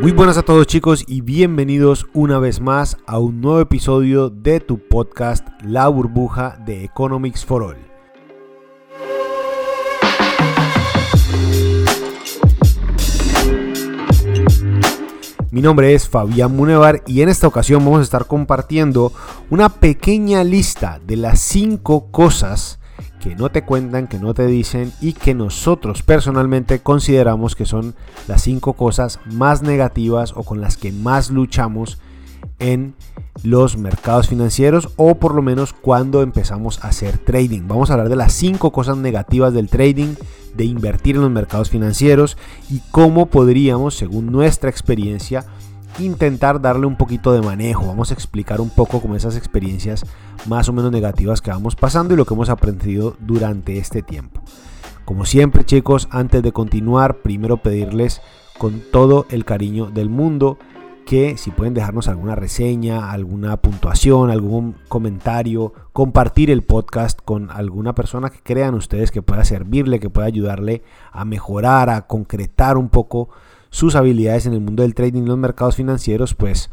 Muy buenas a todos chicos y bienvenidos una vez más a un nuevo episodio de tu podcast La burbuja de Economics for All. Mi nombre es Fabián Munevar y en esta ocasión vamos a estar compartiendo una pequeña lista de las 5 cosas que no te cuentan, que no te dicen y que nosotros personalmente consideramos que son las cinco cosas más negativas o con las que más luchamos en los mercados financieros o por lo menos cuando empezamos a hacer trading. Vamos a hablar de las cinco cosas negativas del trading, de invertir en los mercados financieros y cómo podríamos, según nuestra experiencia, intentar darle un poquito de manejo. Vamos a explicar un poco como esas experiencias más o menos negativas que vamos pasando y lo que hemos aprendido durante este tiempo. Como siempre chicos, antes de continuar, primero pedirles con todo el cariño del mundo que si pueden dejarnos alguna reseña, alguna puntuación, algún comentario, compartir el podcast con alguna persona que crean ustedes que pueda servirle, que pueda ayudarle a mejorar, a concretar un poco sus habilidades en el mundo del trading y los mercados financieros, pues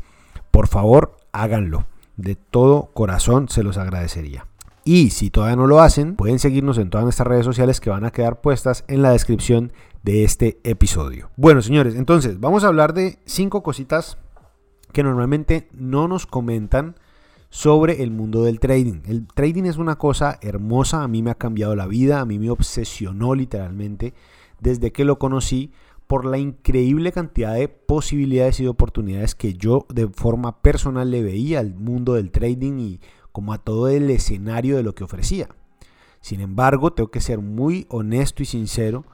por favor háganlo. De todo corazón se los agradecería. Y si todavía no lo hacen, pueden seguirnos en todas nuestras redes sociales que van a quedar puestas en la descripción de este episodio. Bueno, señores, entonces vamos a hablar de cinco cositas que normalmente no nos comentan sobre el mundo del trading. El trading es una cosa hermosa, a mí me ha cambiado la vida, a mí me obsesionó literalmente desde que lo conocí por la increíble cantidad de posibilidades y de oportunidades que yo de forma personal le veía al mundo del trading y como a todo el escenario de lo que ofrecía. Sin embargo, tengo que ser muy honesto y sincero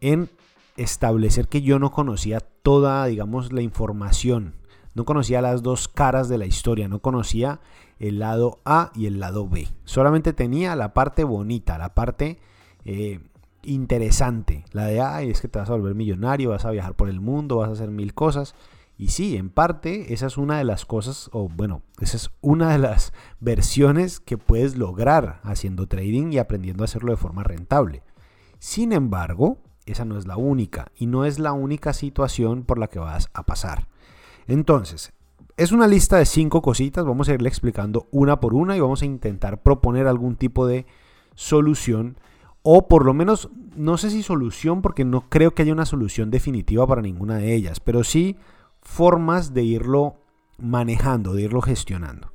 en establecer que yo no conocía toda, digamos, la información. No conocía las dos caras de la historia, no conocía el lado A y el lado B. Solamente tenía la parte bonita, la parte eh, interesante. La de, ay, es que te vas a volver millonario, vas a viajar por el mundo, vas a hacer mil cosas. Y sí, en parte esa es una de las cosas, o bueno, esa es una de las versiones que puedes lograr haciendo trading y aprendiendo a hacerlo de forma rentable. Sin embargo, esa no es la única y no es la única situación por la que vas a pasar. Entonces, es una lista de cinco cositas, vamos a irle explicando una por una y vamos a intentar proponer algún tipo de solución o por lo menos, no sé si solución, porque no creo que haya una solución definitiva para ninguna de ellas, pero sí formas de irlo manejando, de irlo gestionando.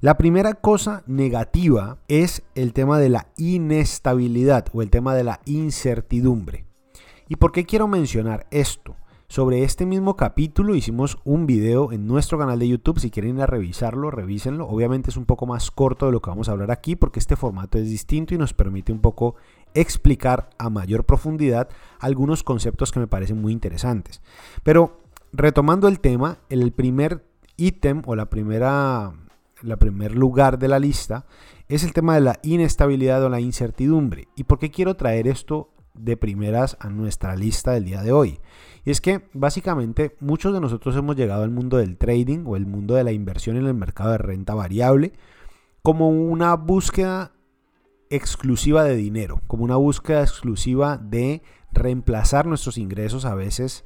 La primera cosa negativa es el tema de la inestabilidad o el tema de la incertidumbre. ¿Y por qué quiero mencionar esto? Sobre este mismo capítulo hicimos un video en nuestro canal de YouTube. Si quieren ir a revisarlo, revísenlo. Obviamente es un poco más corto de lo que vamos a hablar aquí porque este formato es distinto y nos permite un poco explicar a mayor profundidad algunos conceptos que me parecen muy interesantes. Pero retomando el tema, el primer ítem o la primera la primer lugar de la lista es el tema de la inestabilidad o la incertidumbre. ¿Y por qué quiero traer esto de primeras a nuestra lista del día de hoy? Y es que básicamente muchos de nosotros hemos llegado al mundo del trading o el mundo de la inversión en el mercado de renta variable como una búsqueda exclusiva de dinero, como una búsqueda exclusiva de reemplazar nuestros ingresos a veces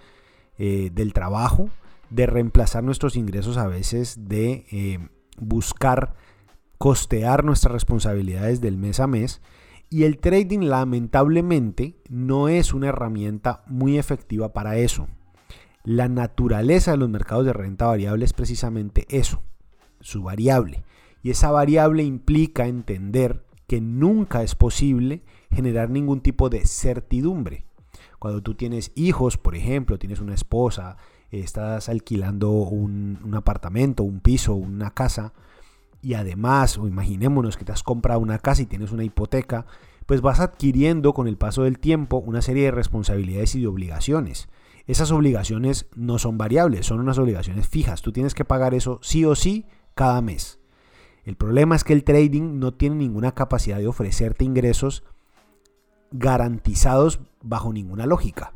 eh, del trabajo, de reemplazar nuestros ingresos a veces de eh, buscar costear nuestras responsabilidades del mes a mes y el trading lamentablemente no es una herramienta muy efectiva para eso. La naturaleza de los mercados de renta variable es precisamente eso, su variable. Y esa variable implica entender que nunca es posible generar ningún tipo de certidumbre. Cuando tú tienes hijos, por ejemplo, tienes una esposa, estás alquilando un, apartamento, un piso, una casa, y además, o imaginémonos que te has comprado una casa y tienes una hipoteca, pues vas adquiriendo con el paso del tiempo una serie de responsabilidades y de obligaciones. Esas obligaciones no son variables, son unas obligaciones fijas. Tú tienes que pagar eso sí o sí cada mes. El problema es que el trading no tiene ninguna capacidad de ofrecerte ingresos garantizados bajo ninguna lógica.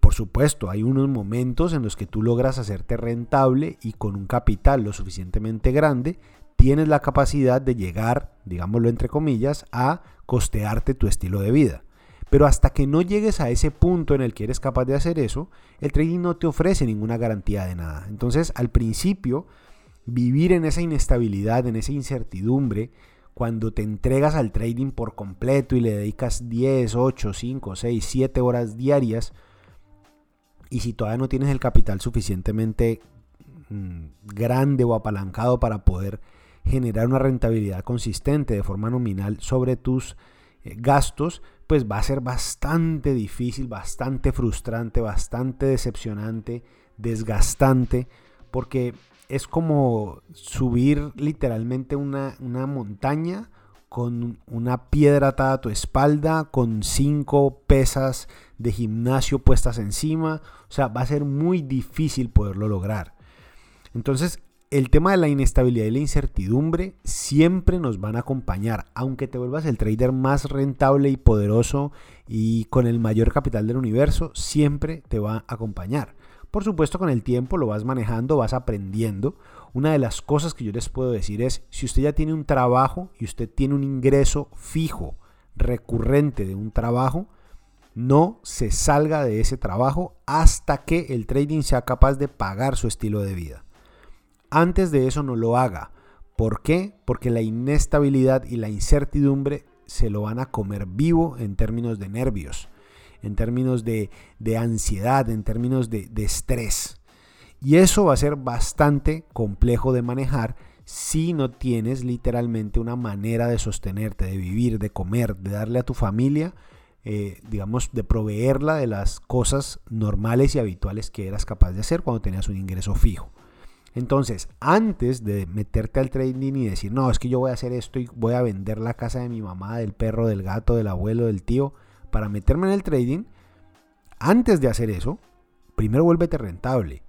Por supuesto, hay unos momentos en los que tú logras hacerte rentable y con un capital lo suficientemente grande tienes la capacidad de llegar, digámoslo entre comillas, a costearte tu estilo de vida. Pero hasta que no llegues a ese punto en el que eres capaz de hacer eso, el trading no te ofrece ninguna garantía de nada. Entonces, al principio, vivir en esa inestabilidad, en esa incertidumbre, cuando te entregas al trading por completo y le dedicas 10, 8, 5, 6, 7 horas diarias, y si todavía no tienes el capital suficientemente mm, grande o apalancado para poder generar una rentabilidad consistente de forma nominal sobre tus eh, gastos, pues va a ser bastante difícil, bastante frustrante, bastante decepcionante, desgastante, porque es como subir literalmente una, una montaña con una piedra atada a tu espalda, con cinco pesas de gimnasio puestas encima. O sea, va a ser muy difícil poderlo lograr. Entonces, el tema de la inestabilidad y la incertidumbre siempre nos van a acompañar, aunque te vuelvas el trader más rentable y poderoso y con el mayor capital del universo, siempre te va a acompañar. Por supuesto, con el tiempo lo vas manejando, vas aprendiendo. Una de las cosas que yo les puedo decir es, si usted ya tiene un trabajo y usted tiene un ingreso fijo, recurrente de un trabajo, no se salga de ese trabajo hasta que el trading sea capaz de pagar su estilo de vida. Antes de eso no lo haga. ¿Por qué? Porque la inestabilidad y la incertidumbre se lo van a comer vivo en términos de nervios, en términos de, ansiedad, en términos de, de estrés. Y eso va a ser bastante complejo de manejar si no tienes literalmente una manera de sostenerte, de vivir, de comer, de darle a tu familia, eh, digamos, de proveerla de las cosas normales y habituales que eras capaz de hacer cuando tenías un ingreso fijo. Entonces, antes de meterte al trading y decir, no, es que yo voy a hacer esto y voy a vender la casa de mi mamá, del perro, del gato, del abuelo, del tío, para meterme en el trading, antes de hacer eso, primero vuélvete rentable.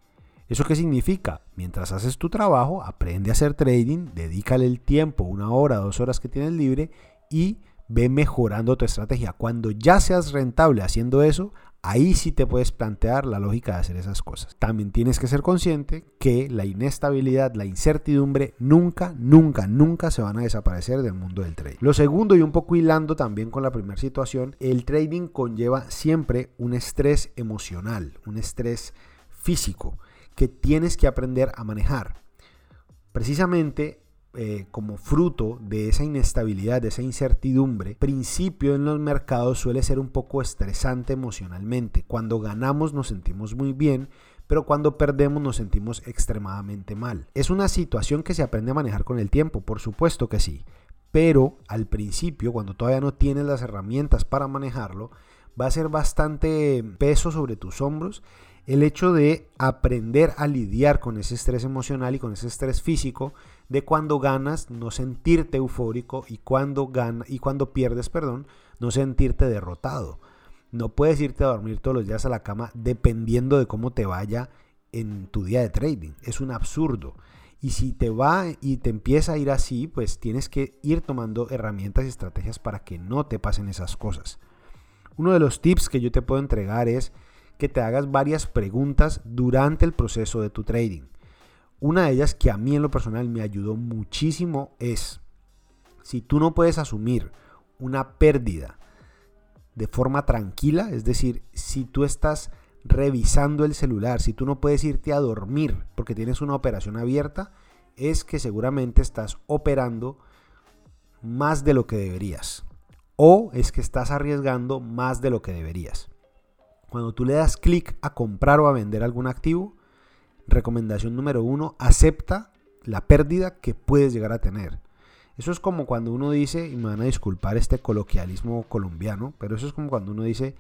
¿Eso qué significa? Mientras haces tu trabajo, aprende a hacer trading, dedícale el tiempo, una hora, dos horas que tienes libre y ve mejorando tu estrategia. Cuando ya seas rentable haciendo eso, ahí sí te puedes plantear la lógica de hacer esas cosas. También tienes que ser consciente que la inestabilidad, la incertidumbre nunca, nunca, nunca se van a desaparecer del mundo del trading. Lo segundo y un poco hilando también con la primera situación, el trading conlleva siempre un estrés emocional, un estrés físico que tienes que aprender a manejar. Precisamente eh, como fruto de esa inestabilidad, de esa incertidumbre, principio en los mercados suele ser un poco estresante emocionalmente. Cuando ganamos nos sentimos muy bien, pero cuando perdemos nos sentimos extremadamente mal. Es una situación que se aprende a manejar con el tiempo, por supuesto que sí, pero al principio, cuando todavía no tienes las herramientas para manejarlo, va a ser bastante peso sobre tus hombros el hecho de aprender a lidiar con ese estrés emocional y con ese estrés físico de cuando ganas no sentirte eufórico y cuando gana y cuando pierdes, perdón, no sentirte derrotado. No puedes irte a dormir todos los días a la cama dependiendo de cómo te vaya en tu día de trading. Es un absurdo. Y si te va y te empieza a ir así, pues tienes que ir tomando herramientas y estrategias para que no te pasen esas cosas. Uno de los tips que yo te puedo entregar es que te hagas varias preguntas durante el proceso de tu trading. Una de ellas que a mí en lo personal me ayudó muchísimo es, si tú no puedes asumir una pérdida de forma tranquila, es decir, si tú estás revisando el celular, si tú no puedes irte a dormir porque tienes una operación abierta, es que seguramente estás operando más de lo que deberías. O es que estás arriesgando más de lo que deberías. Cuando tú le das clic a comprar o a vender algún activo, recomendación número uno, acepta la pérdida que puedes llegar a tener. Eso es como cuando uno dice, y me van a disculpar este coloquialismo colombiano, pero eso es como cuando uno dice,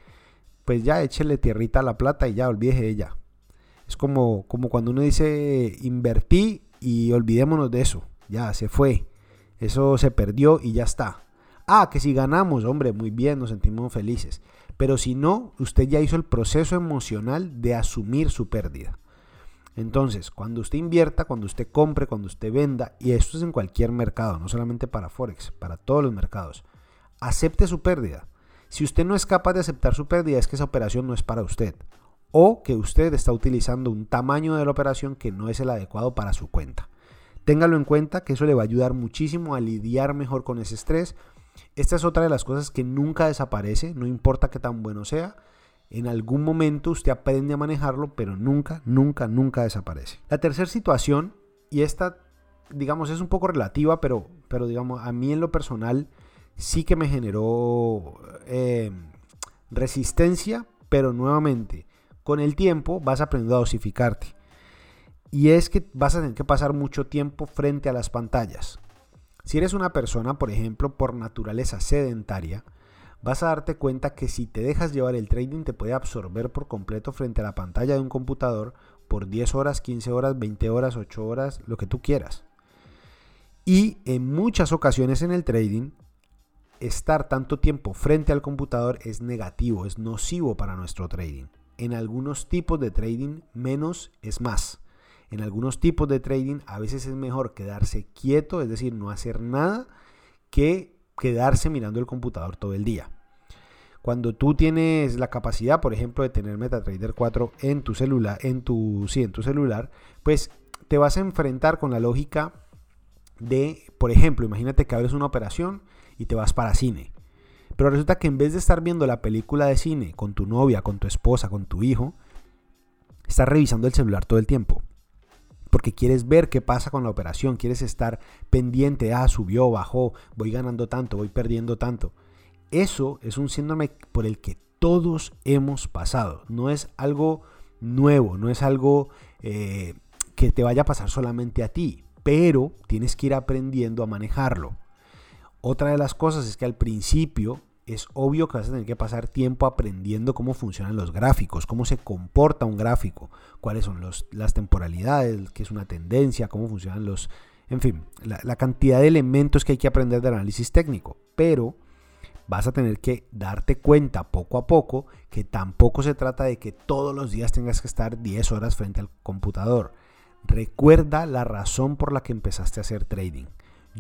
pues ya échele tierrita a la plata y ya olvídese de ella. Es como, como cuando uno dice, invertí y olvidémonos de eso, ya se fue, eso se perdió y ya está. Ah, que si ganamos, hombre, muy bien, nos sentimos felices. Pero si no, usted ya hizo el proceso emocional de asumir su pérdida. Entonces, cuando usted invierta, cuando usted compre, cuando usted venda, y esto es en cualquier mercado, no solamente para Forex, para todos los mercados, acepte su pérdida. Si usted no es capaz de aceptar su pérdida, es que esa operación no es para usted. O que usted está utilizando un tamaño de la operación que no es el adecuado para su cuenta. Téngalo en cuenta que eso le va a ayudar muchísimo a lidiar mejor con ese estrés Esta es otra de las cosas que nunca desaparece, no importa qué tan bueno sea. En algún momento usted aprende a manejarlo, pero nunca, nunca, nunca desaparece. La tercera situación, y esta, digamos, es un poco relativa, pero, pero digamos, a mí en lo personal sí que me generó eh, resistencia, pero nuevamente, con el tiempo vas aprendiendo a dosificarte. Y es que vas a tener que pasar mucho tiempo frente a las pantallas. Si eres una persona, por ejemplo, por naturaleza sedentaria, vas a darte cuenta que si te dejas llevar el trading te puede absorber por completo frente a la pantalla de un computador por 10 horas, 15 horas, 20 horas, 8 horas, lo que tú quieras. Y en muchas ocasiones en el trading, estar tanto tiempo frente al computador es negativo, es nocivo para nuestro trading. En algunos tipos de trading, menos es más. En algunos tipos de trading a veces es mejor quedarse quieto, es decir, no hacer nada, que quedarse mirando el computador todo el día. Cuando tú tienes la capacidad, por ejemplo, de tener MetaTrader 4 en tu celular, en tu, sí, en tu celular, pues te vas a enfrentar con la lógica de, por ejemplo, imagínate que abres una operación y te vas para cine. Pero resulta que en vez de estar viendo la película de cine con tu novia, con tu esposa, con tu hijo, estás revisando el celular todo el tiempo porque quieres ver qué pasa con la operación, quieres estar pendiente, ah, subió, bajó, voy ganando tanto, voy perdiendo tanto. Eso es un síndrome por el que todos hemos pasado, no es algo nuevo, no es algo eh, que te vaya a pasar solamente a ti, pero tienes que ir aprendiendo a manejarlo. Otra de las cosas es que al principio es obvio que vas a tener que pasar tiempo aprendiendo cómo funcionan los gráficos, cómo se comporta un gráfico, cuáles son las temporalidades, qué es una tendencia, cómo funcionan los... En fin, la, la cantidad de elementos que hay que aprender del análisis técnico. Pero vas a tener que darte cuenta poco a poco que tampoco se trata de que todos los días tengas que estar 10 horas frente al computador. Recuerda la razón por la que empezaste a hacer trading.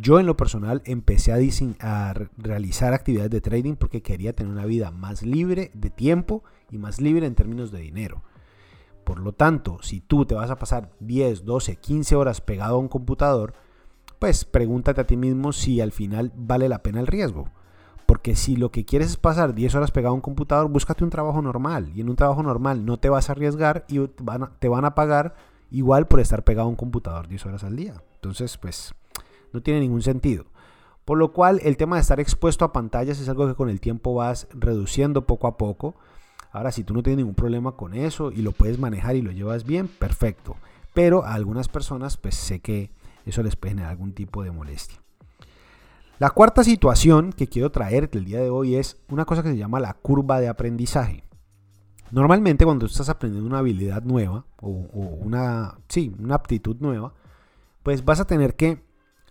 Yo en lo personal empecé a, realizar actividades de trading porque quería tener una vida más libre de tiempo y más libre en términos de dinero. Por lo tanto, si tú te vas a pasar 10, 12, 15 horas pegado a un computador, pues pregúntate a ti mismo si al final vale la pena el riesgo. Porque si lo que quieres es pasar 10 horas pegado a un computador, búscate un trabajo normal. Y en un trabajo normal no te vas a arriesgar y te van a pagar igual por estar pegado a un computador 10 horas al día. Entonces, pues no tiene ningún sentido. Por lo cual el tema de estar expuesto a pantallas es algo que con el tiempo vas reduciendo poco a poco. Ahora, si tú no tienes ningún problema con eso y lo puedes manejar y lo llevas bien, perfecto. Pero a algunas personas, pues sé que eso les puede generar algún tipo de molestia. La cuarta situación que quiero traerte el día de hoy es una cosa que se llama la curva de aprendizaje. Normalmente cuando estás aprendiendo una habilidad nueva o, o una, sí, una aptitud nueva, pues vas a tener que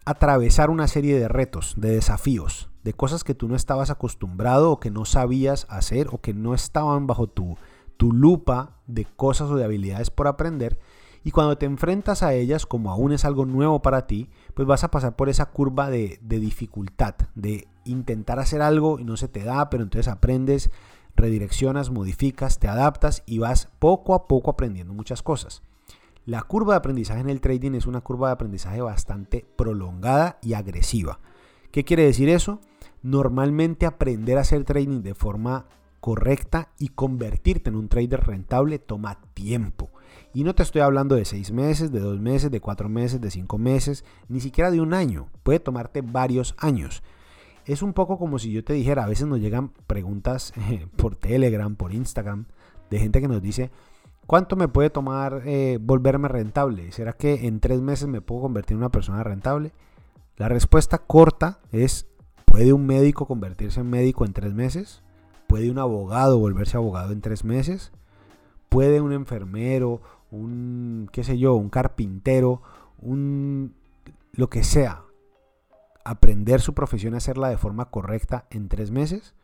atravesar una serie de retos, de desafíos, de cosas que tú no estabas acostumbrado o que no sabías hacer o que no estaban bajo tu, tu lupa de cosas o de habilidades por aprender. Y cuando te enfrentas a ellas, como aún es algo nuevo para ti, pues vas a pasar por esa curva de, de dificultad, de intentar hacer algo y no se te da, pero entonces aprendes, redireccionas, modificas, te adaptas y vas poco a poco aprendiendo muchas cosas. La curva de aprendizaje en el trading es una curva de aprendizaje bastante prolongada y agresiva. ¿Qué quiere decir eso? Normalmente aprender a hacer trading de forma correcta y convertirte en un trader rentable toma tiempo. Y no te estoy hablando de seis meses, de dos meses, de cuatro meses, de cinco meses, ni siquiera de un año. Puede tomarte varios años. Es un poco como si yo te dijera, a veces nos llegan preguntas por Telegram, por Instagram, de gente que nos dice, ¿Cuánto me puede tomar eh, volverme rentable? ¿Será que en tres meses me puedo convertir en una persona rentable? La respuesta corta es, ¿puede un médico convertirse en médico en tres meses? ¿Puede un abogado volverse abogado en tres meses? ¿Puede un enfermero, un, qué sé yo, un carpintero, un, lo que sea, aprender su profesión y hacerla de forma correcta en tres meses?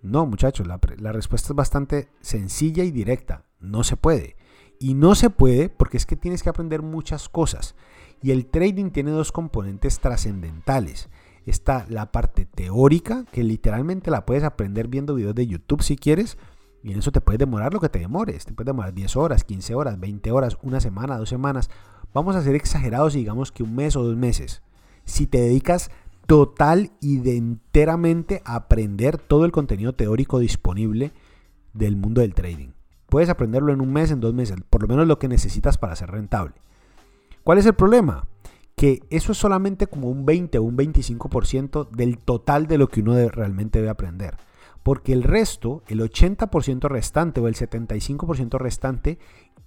No, muchachos, la, la, respuesta es bastante sencilla y directa. No se puede. Y no se puede porque es que tienes que aprender muchas cosas. Y el trading tiene dos componentes trascendentales. Está la parte teórica, que literalmente la puedes aprender viendo videos de YouTube si quieres. Y en eso te puedes demorar lo que te demores. Te puedes demorar 10 horas, 15 horas, 20 horas, una semana, dos semanas. Vamos a ser exagerados y digamos que un mes o dos meses. Si te dedicas total y de enteramente aprender todo el contenido teórico disponible del mundo del trading. Puedes aprenderlo en un mes, en dos meses, por lo menos lo que necesitas para ser rentable. ¿Cuál es el problema? Que eso es solamente como un 20 o un 25% del total de lo que uno realmente debe aprender. Porque el resto, el 80% restante o el 75% restante,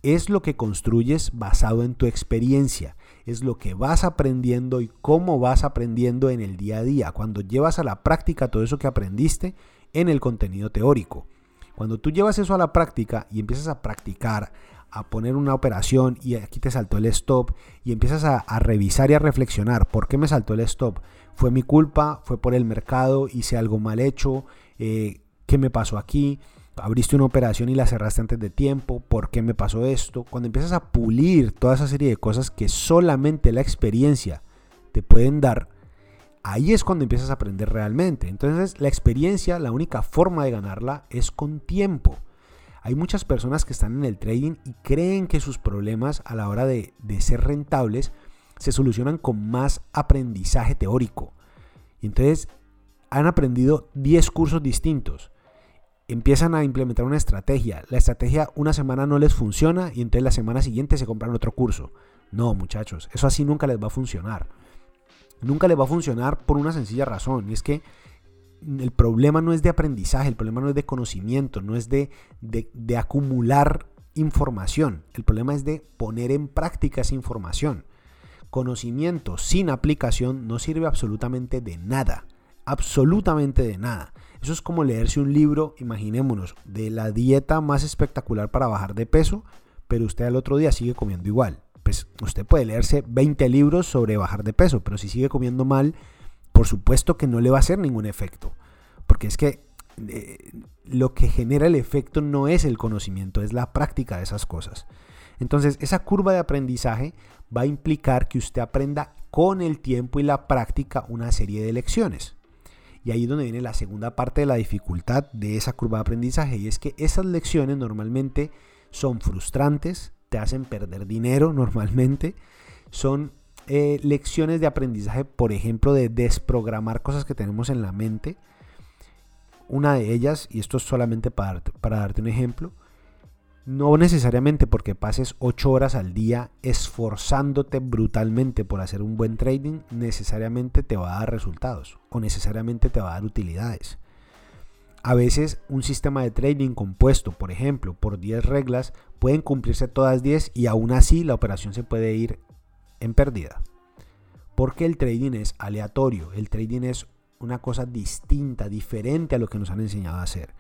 es lo que construyes basado en tu experiencia. Es lo que vas aprendiendo y cómo vas aprendiendo en el día a día. Cuando llevas a la práctica todo eso que aprendiste en el contenido teórico. Cuando tú llevas eso a la práctica y empiezas a practicar, a poner una operación y aquí te saltó el stop y empiezas a, revisar y a reflexionar, ¿por qué me saltó el stop? ¿Fue mi culpa? ¿Fue por el mercado? ¿Hice algo mal hecho? Eh, ¿Qué me pasó aquí? Abriste una operación y la cerraste antes de tiempo. ¿Por qué me pasó esto? Cuando empiezas a pulir toda esa serie de cosas que solamente la experiencia te pueden dar, ahí es cuando empiezas a aprender realmente. Entonces la experiencia, la única forma de ganarla es con tiempo. Hay muchas personas que están en el trading y creen que sus problemas a la hora de, ser rentables se solucionan con más aprendizaje teórico. Y entonces han aprendido 10 cursos distintos. Empiezan a implementar una estrategia. La estrategia una semana no les funciona y entonces la semana siguiente se compran otro curso. No, muchachos, eso así nunca les va a funcionar nunca le va a funcionar por una sencilla razón, y es que el problema no es de aprendizaje, el problema no es de conocimiento, no es de, de, acumular información, el problema es de poner en práctica esa información. Conocimiento sin aplicación no sirve absolutamente de nada, absolutamente de nada. Eso es como leerse un libro, imaginémonos, de la dieta más espectacular para bajar de peso, pero usted al otro día sigue comiendo igual pues usted puede leerse 20 libros sobre bajar de peso, pero si sigue comiendo mal, por supuesto que no le va a hacer ningún efecto. Porque es que eh, lo que genera el efecto no es el conocimiento, es la práctica de esas cosas. Entonces, esa curva de aprendizaje va a implicar que usted aprenda con el tiempo y la práctica una serie de lecciones. Y ahí es donde viene la segunda parte de la dificultad de esa curva de aprendizaje, y es que esas lecciones normalmente son frustrantes, te hacen perder dinero normalmente. Son eh, lecciones de aprendizaje, por ejemplo, de desprogramar cosas que tenemos en la mente. Una de ellas, y esto es solamente para, para darte un ejemplo, no necesariamente porque pases 8 horas al día esforzándote brutalmente por hacer un buen trading, necesariamente te va a dar resultados o necesariamente te va a dar utilidades. A veces un sistema de trading compuesto, por ejemplo, por 10 reglas, pueden cumplirse todas 10 y aún así la operación se puede ir en pérdida. Porque el trading es aleatorio, el trading es una cosa distinta, diferente a lo que nos han enseñado a hacer.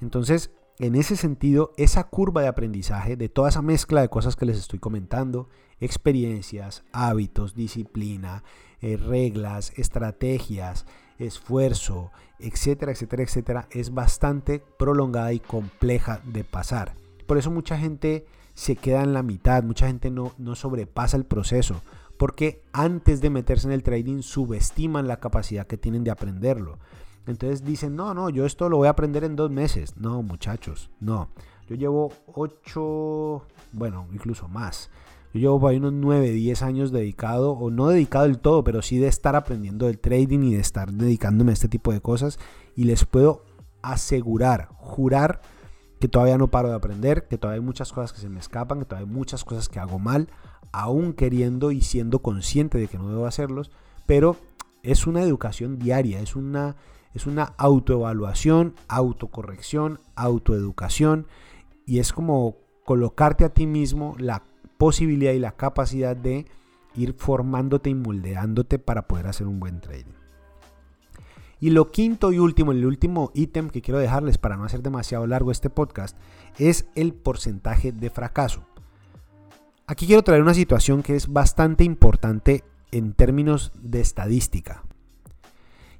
Entonces, en ese sentido, esa curva de aprendizaje de toda esa mezcla de cosas que les estoy comentando, experiencias, hábitos, disciplina, eh, reglas, estrategias, esfuerzo, etcétera, etcétera, etcétera, es bastante prolongada y compleja de pasar. Por eso mucha gente se queda en la mitad, mucha gente no, no sobrepasa el proceso, porque antes de meterse en el trading subestiman la capacidad que tienen de aprenderlo. Entonces dicen, no, no, yo esto lo voy a aprender en dos meses. No, muchachos, no. Yo llevo ocho, bueno, incluso más. Yo llevo ahí unos 9, 10 años dedicado, o no dedicado del todo, pero sí de estar aprendiendo del trading y de estar dedicándome a este tipo de cosas. Y les puedo asegurar, jurar que todavía no paro de aprender, que todavía hay muchas cosas que se me escapan, que todavía hay muchas cosas que hago mal, aún queriendo y siendo consciente de que no debo hacerlos. Pero es una educación diaria, es una, es una autoevaluación, autocorrección, autoeducación. Y es como colocarte a ti mismo la posibilidad y la capacidad de ir formándote y moldeándote para poder hacer un buen trading. Y lo quinto y último, el último ítem que quiero dejarles para no hacer demasiado largo este podcast, es el porcentaje de fracaso. Aquí quiero traer una situación que es bastante importante en términos de estadística.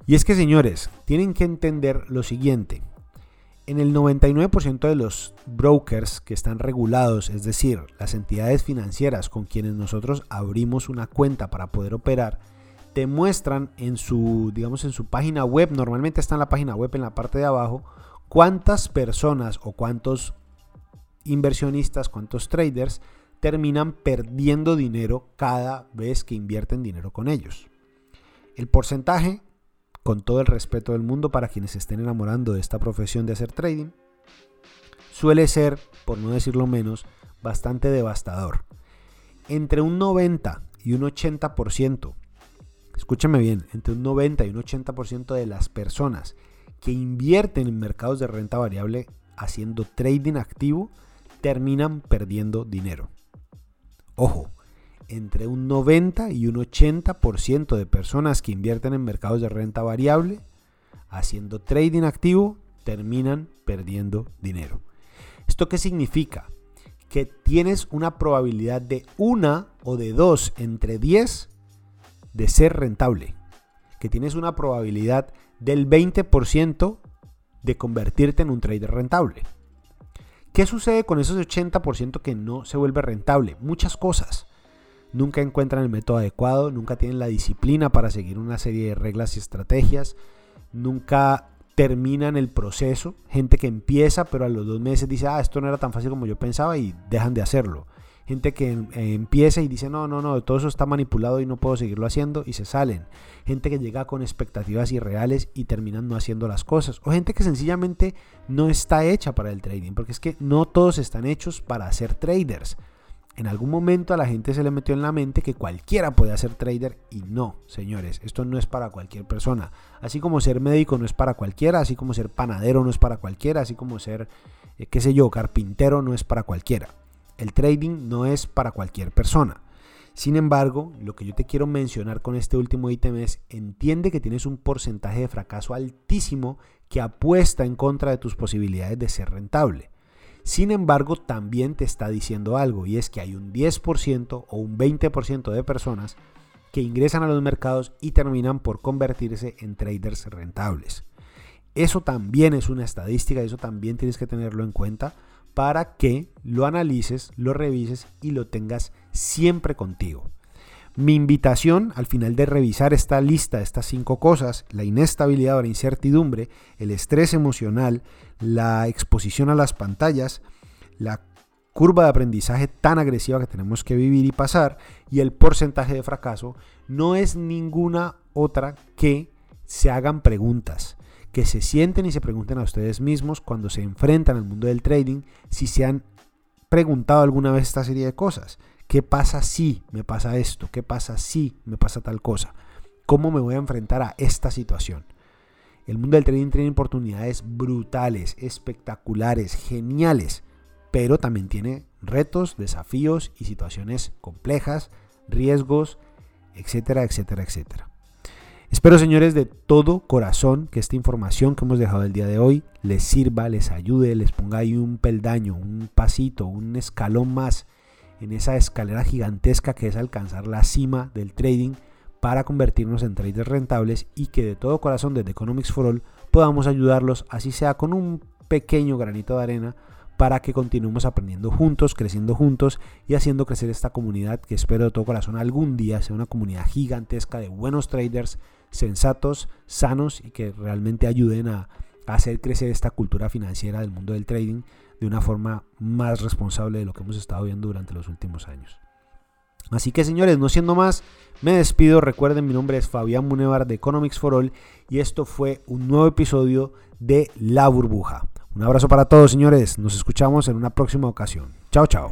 Y es que señores, tienen que entender lo siguiente. En el 99% de los brokers que están regulados, es decir, las entidades financieras con quienes nosotros abrimos una cuenta para poder operar, te muestran en su, digamos, en su página web, normalmente está en la página web en la parte de abajo, cuántas personas o cuántos inversionistas, cuántos traders terminan perdiendo dinero cada vez que invierten dinero con ellos. El porcentaje, con todo el respeto del mundo para quienes se estén enamorando de esta profesión de hacer trading, suele ser, por no decirlo menos, bastante devastador. Entre un 90 y un 80%, escúchame bien, entre un 90 y un 80% de las personas que invierten en mercados de renta variable haciendo trading activo terminan perdiendo dinero. Ojo, entre un 90 y un 80% de personas que invierten en mercados de renta variable haciendo trading activo terminan perdiendo dinero. ¿Esto qué significa? Que tienes una probabilidad de una o de dos entre 10 de ser rentable. Que tienes una probabilidad del 20% de convertirte en un trader rentable. ¿Qué sucede con esos 80% que no se vuelve rentable? Muchas cosas. Nunca encuentran el método adecuado, nunca tienen la disciplina para seguir una serie de reglas y estrategias, nunca terminan el proceso, gente que empieza pero a los dos meses dice, ah, esto no era tan fácil como yo pensaba y dejan de hacerlo gente que em, empieza y dice, no, no, no, todo eso está manipulado y no puedo seguirlo haciendo y se salen. Gente que llega con expectativas irreales y terminan no haciendo las cosas. O gente que sencillamente no está hecha para el trading, porque es que no todos están hechos para ser traders. En algún momento a la gente se le metió en la mente que cualquiera puede ser trader y no, señores, esto no es para cualquier persona. Así como ser médico no es para cualquiera, así como ser panadero no es para cualquiera, así como ser, eh, qué sé yo, carpintero no es para cualquiera. El trading no es para cualquier persona. Sin embargo, lo que yo te quiero mencionar con este último ítem es, entiende que tienes un porcentaje de fracaso altísimo que apuesta en contra de tus posibilidades de ser rentable. Sin embargo, también te está diciendo algo y es que hay un 10% o un 20% de personas que ingresan a los mercados y terminan por convertirse en traders rentables. Eso también es una estadística, eso también tienes que tenerlo en cuenta para que lo analices, lo revises y lo tengas siempre contigo. Mi invitación al final de revisar esta lista, estas cinco cosas, la inestabilidad o la incertidumbre, el estrés emocional, la exposición a las pantallas, la curva de aprendizaje tan agresiva que tenemos que vivir y pasar y el porcentaje de fracaso, no es ninguna otra que se hagan preguntas que se sienten y se pregunten a ustedes mismos cuando se enfrentan al mundo del trading si se han preguntado alguna vez esta serie de cosas. ¿Qué pasa si me pasa esto? ¿Qué pasa si me pasa tal cosa? ¿Cómo me voy a enfrentar a esta situación? El mundo del trading tiene oportunidades brutales, espectaculares, geniales, pero también tiene retos, desafíos y situaciones complejas, riesgos, etcétera, etcétera, etcétera. Espero, señores, de todo corazón que esta información que hemos dejado el día de hoy les sirva, les ayude, les ponga ahí un peldaño, un pasito, un escalón más en esa escalera gigantesca que es alcanzar la cima del trading para convertirnos en traders rentables y que de todo corazón desde Economics for All podamos ayudarlos, así sea con un pequeño granito de arena, para que continuemos aprendiendo juntos, creciendo juntos y haciendo crecer esta comunidad que espero de todo corazón algún día sea una comunidad gigantesca de buenos traders sensatos, sanos y que realmente ayuden a, hacer crecer esta cultura financiera del mundo del trading de una forma más responsable de lo que hemos estado viendo durante los últimos años. Así que señores, no siendo más, me despido. Recuerden, mi nombre es Fabián Munevar de Economics for All y esto fue un nuevo episodio de La Burbuja. Un abrazo para todos señores, nos escuchamos en una próxima ocasión. Chao, chao.